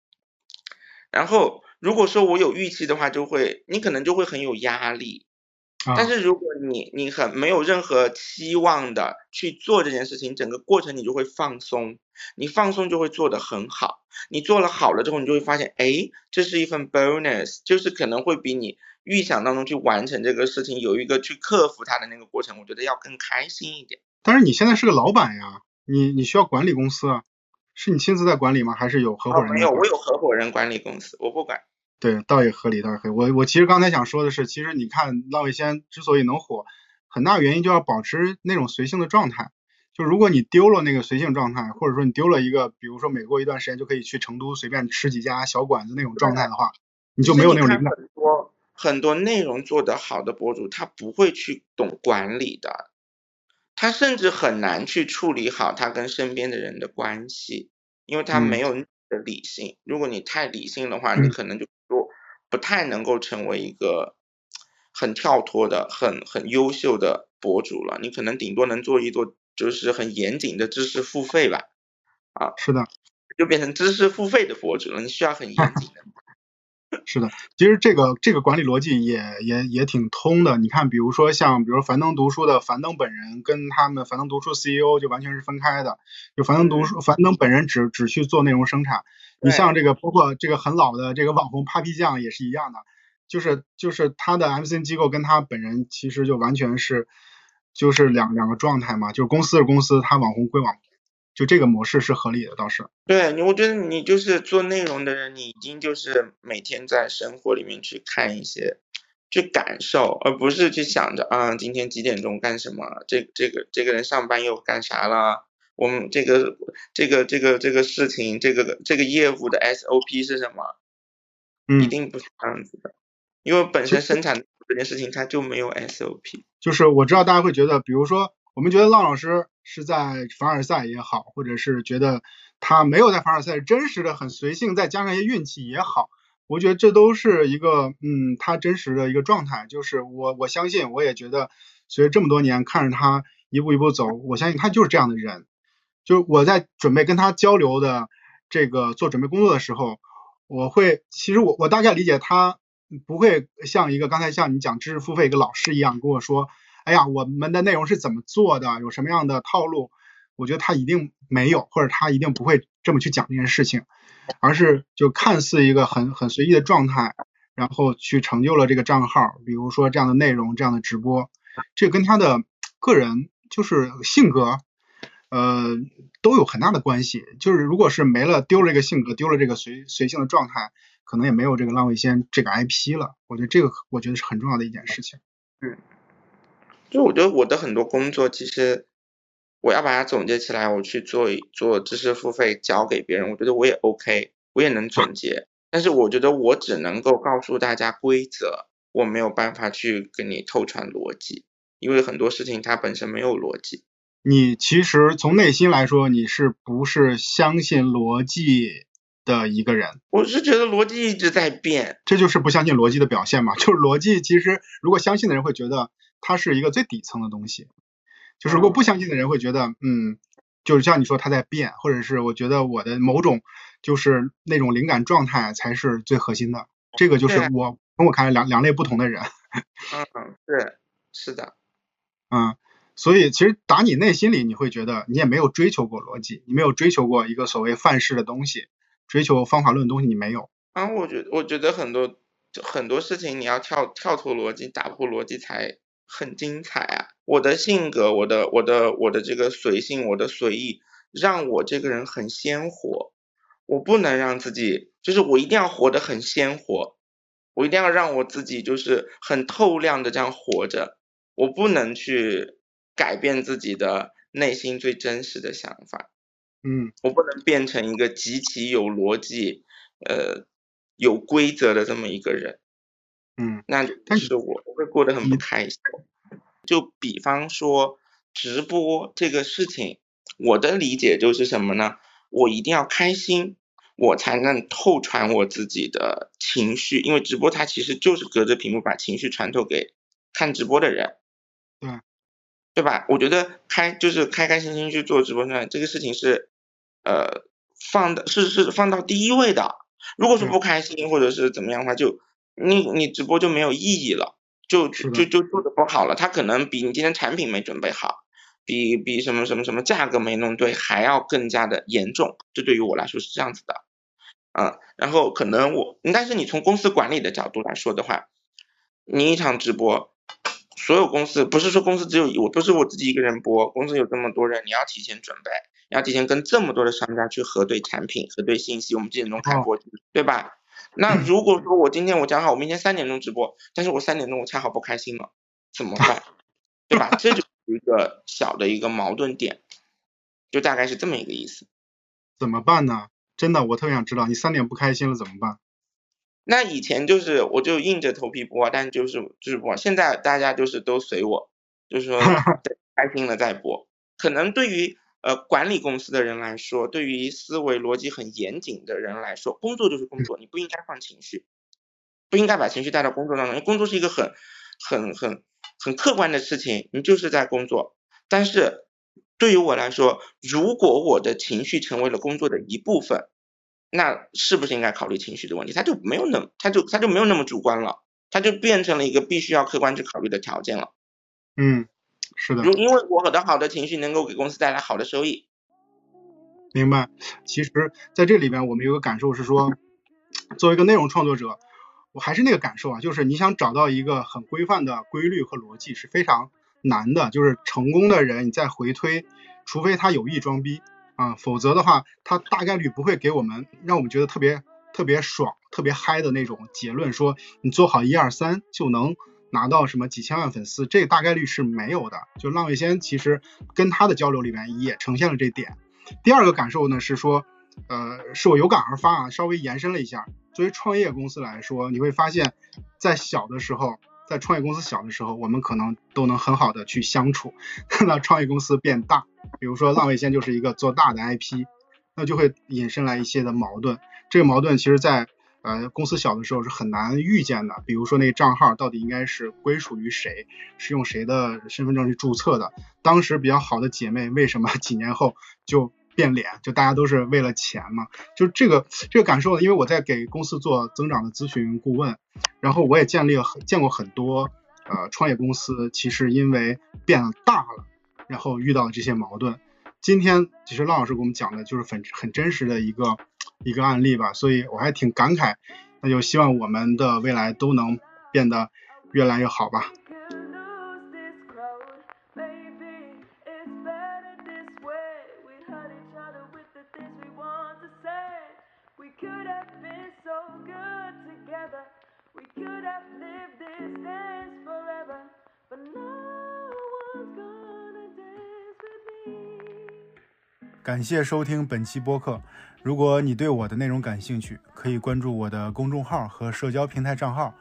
然后如果说我有预期的话，就会你可能就会很有压力。但是如果你你很没有任何期望的去做这件事情，整个过程你就会放松，你放松就会做得很好。你做了好了之后，你就会发现，哎，这是一份 bonus，就是可能会比你预想当中去完成这个事情，有一个去克服它的那个过程，我觉得要更开心一点。但是你现在是个老板呀，你你需要管理公司啊，是你亲自在管理吗？还是有合伙人？没有，我有合伙人管理公司，我不管。对，倒也合理，倒也合理。我我其实刚才想说的是，其实你看浪味仙之所以能火，很大原因就要保持那种随性的状态。就如果你丢了那个随性状态，或者说你丢了一个，比如说每过一段时间就可以去成都随便吃几家小馆子那种状态的话，你就没有那种灵感。很多很多内容做得好的博主，他不会去懂管理的，他甚至很难去处理好他跟身边的人的关系，因为他没有的理性。如果你太理性的话，你可能就。不太能够成为一个很跳脱的、很很优秀的博主了。你可能顶多能做一做，就是很严谨的知识付费吧。啊，是的，就变成知识付费的博主了。你需要很严谨的。是的，其实这个这个管理逻辑也也也挺通的。你看，比如说像比如樊登读书的樊登本人，跟他们樊登读书 CEO 就完全是分开的。就樊登读书，樊登本人只只去做内容生产。你像这个，包括这个很老的这个网红 Papi 酱也是一样的，就是就是他的 MCN 机构跟他本人其实就完全是就是两两个状态嘛，就是公司是公司，他网红归网红，就这个模式是合理的，倒是。对，你我觉得你就是做内容的人，你已经就是每天在生活里面去看一些，去感受，而不是去想着啊今天几点钟干什么，这这个这个人上班又干啥了。我们这个这个这个这个事情，这个这个业务的 SOP 是什么？嗯，一定不是这样子的，因为本身生产这件事情它就没有 SOP。就是我知道大家会觉得，比如说我们觉得浪老师是在凡尔赛也好，或者是觉得他没有在凡尔赛，真实的很随性，再加上一些运气也好，我觉得这都是一个嗯他真实的一个状态。就是我我相信，我也觉得随着这么多年看着他一步一步走，我相信他就是这样的人。就是我在准备跟他交流的这个做准备工作的时候，我会其实我我大概理解他不会像一个刚才像你讲知识付费一个老师一样跟我说，哎呀我们的内容是怎么做的，有什么样的套路，我觉得他一定没有，或者他一定不会这么去讲这件事情，而是就看似一个很很随意的状态，然后去成就了这个账号，比如说这样的内容这样的直播，这跟他的个人。就是性格，呃，都有很大的关系。就是如果是没了，丢了这个性格，丢了这个随随性的状态，可能也没有这个浪味仙这个 IP 了。我觉得这个，我觉得是很重要的一件事情。嗯，就我觉得我的很多工作，其实我要把它总结起来，我去做做知识付费交给别人，我觉得我也 OK，我也能总结。但是我觉得我只能够告诉大家规则，我没有办法去跟你透传逻辑，因为很多事情它本身没有逻辑。你其实从内心来说，你是不是相信逻辑的一个人？我是觉得逻辑一直在变，这就是不相信逻辑的表现嘛。就是逻辑其实如果相信的人会觉得它是一个最底层的东西，就是如果不相信的人会觉得，嗯，就是像你说它在变，或者是我觉得我的某种。就是那种灵感状态才是最核心的，这个就是我从我看来两两类不同的人。嗯，是是的，嗯，所以其实打你内心里，你会觉得你也没有追求过逻辑，你没有追求过一个所谓范式的东西，追求方法论的东西你没有。啊，我觉我觉得很多很多事情你要跳跳脱逻辑，打破逻辑才很精彩啊！我的性格，我的我的我的这个随性，我的随意，让我这个人很鲜活。我不能让自己，就是我一定要活得很鲜活，我一定要让我自己就是很透亮的这样活着，我不能去改变自己的内心最真实的想法，嗯，我不能变成一个极其有逻辑、呃有规则的这么一个人，嗯，那但是我会过得很不开心。就比方说直播这个事情，我的理解就是什么呢？我一定要开心。我才能透传我自己的情绪，因为直播它其实就是隔着屏幕把情绪传透给看直播的人，对，对吧？我觉得开就是开开心心去做直播呢，这个事情是呃放的是是放到第一位的。如果说不开心或者是怎么样的话，就你你直播就没有意义了，就就就做的不好了。他可能比你今天产品没准备好。比比什么什么什么价格没弄对还要更加的严重，这对于我来说是这样子的，嗯，然后可能我，但是你从公司管理的角度来说的话，你一场直播，所有公司不是说公司只有我，不是我自己一个人播，公司有这么多人，你要提前准备，要提前跟这么多的商家去核对产品、核对信息，我们几点钟开播，对吧？那如果说我今天我讲好，我明天三点钟直播，但是我三点钟我恰好不开心了，怎么办？对吧？这就是。一个小的一个矛盾点，就大概是这么一个意思。怎么办呢？真的，我特别想知道，你三点不开心了怎么办？那以前就是我就硬着头皮播，但就是就是播。现在大家就是都随我，就是说 开心了再播。可能对于呃管理公司的人来说，对于思维逻辑很严谨的人来说，工作就是工作，你不应该放情绪，不应该把情绪带到工作当中，因为工作是一个很很很。很客观的事情，你就是在工作。但是对于我来说，如果我的情绪成为了工作的一部分，那是不是应该考虑情绪的问题？他就没有那，他就他就没有那么主观了，他就变成了一个必须要客观去考虑的条件了。嗯，是的。如因为我的好的情绪能够给公司带来好的收益。明白。其实在这里边，我们有个感受是说，作为一个内容创作者。我还是那个感受啊，就是你想找到一个很规范的规律和逻辑是非常难的。就是成功的人，你再回推，除非他有意装逼啊，否则的话，他大概率不会给我们让我们觉得特别特别爽、特别嗨的那种结论，说你做好一二三就能拿到什么几千万粉丝，这大概率是没有的。就浪味仙其实跟他的交流里面也呈现了这点。第二个感受呢是说。呃，是我有感而发啊，稍微延伸了一下。作为创业公司来说，你会发现，在小的时候，在创业公司小的时候，我们可能都能很好的去相处。那创业公司变大，比如说浪味仙就是一个做大的 IP，那就会引申来一些的矛盾。这个矛盾其实，在呃公司小的时候是很难预见的。比如说那个账号到底应该是归属于谁，是用谁的身份证去注册的？当时比较好的姐妹，为什么 几年后就？变脸，就大家都是为了钱嘛，就这个这个感受呢，因为我在给公司做增长的咨询顾问，然后我也建立了很见过很多呃创业公司，其实因为变大了，然后遇到了这些矛盾。今天其实浪老师给我们讲的就是很很真实的一个一个案例吧，所以我还挺感慨，那就希望我们的未来都能变得越来越好吧。could have lived this day forever, but no one's gonna dance with me. 感谢收听本期播客。如果你对我的内容感兴趣，可以关注我的公众号和社交平台账号，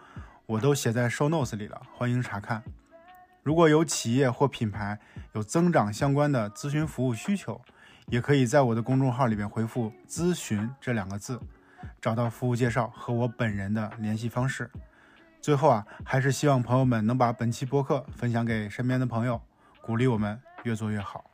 我都写在 show notes 里了，欢迎查看。如果有企业或品牌有增长相关的咨询服务需求，也可以在我的公众号里边回复“咨询”这两个字，找到服务介绍和我本人的联系方式。最后啊，还是希望朋友们能把本期播客分享给身边的朋友，鼓励我们越做越好。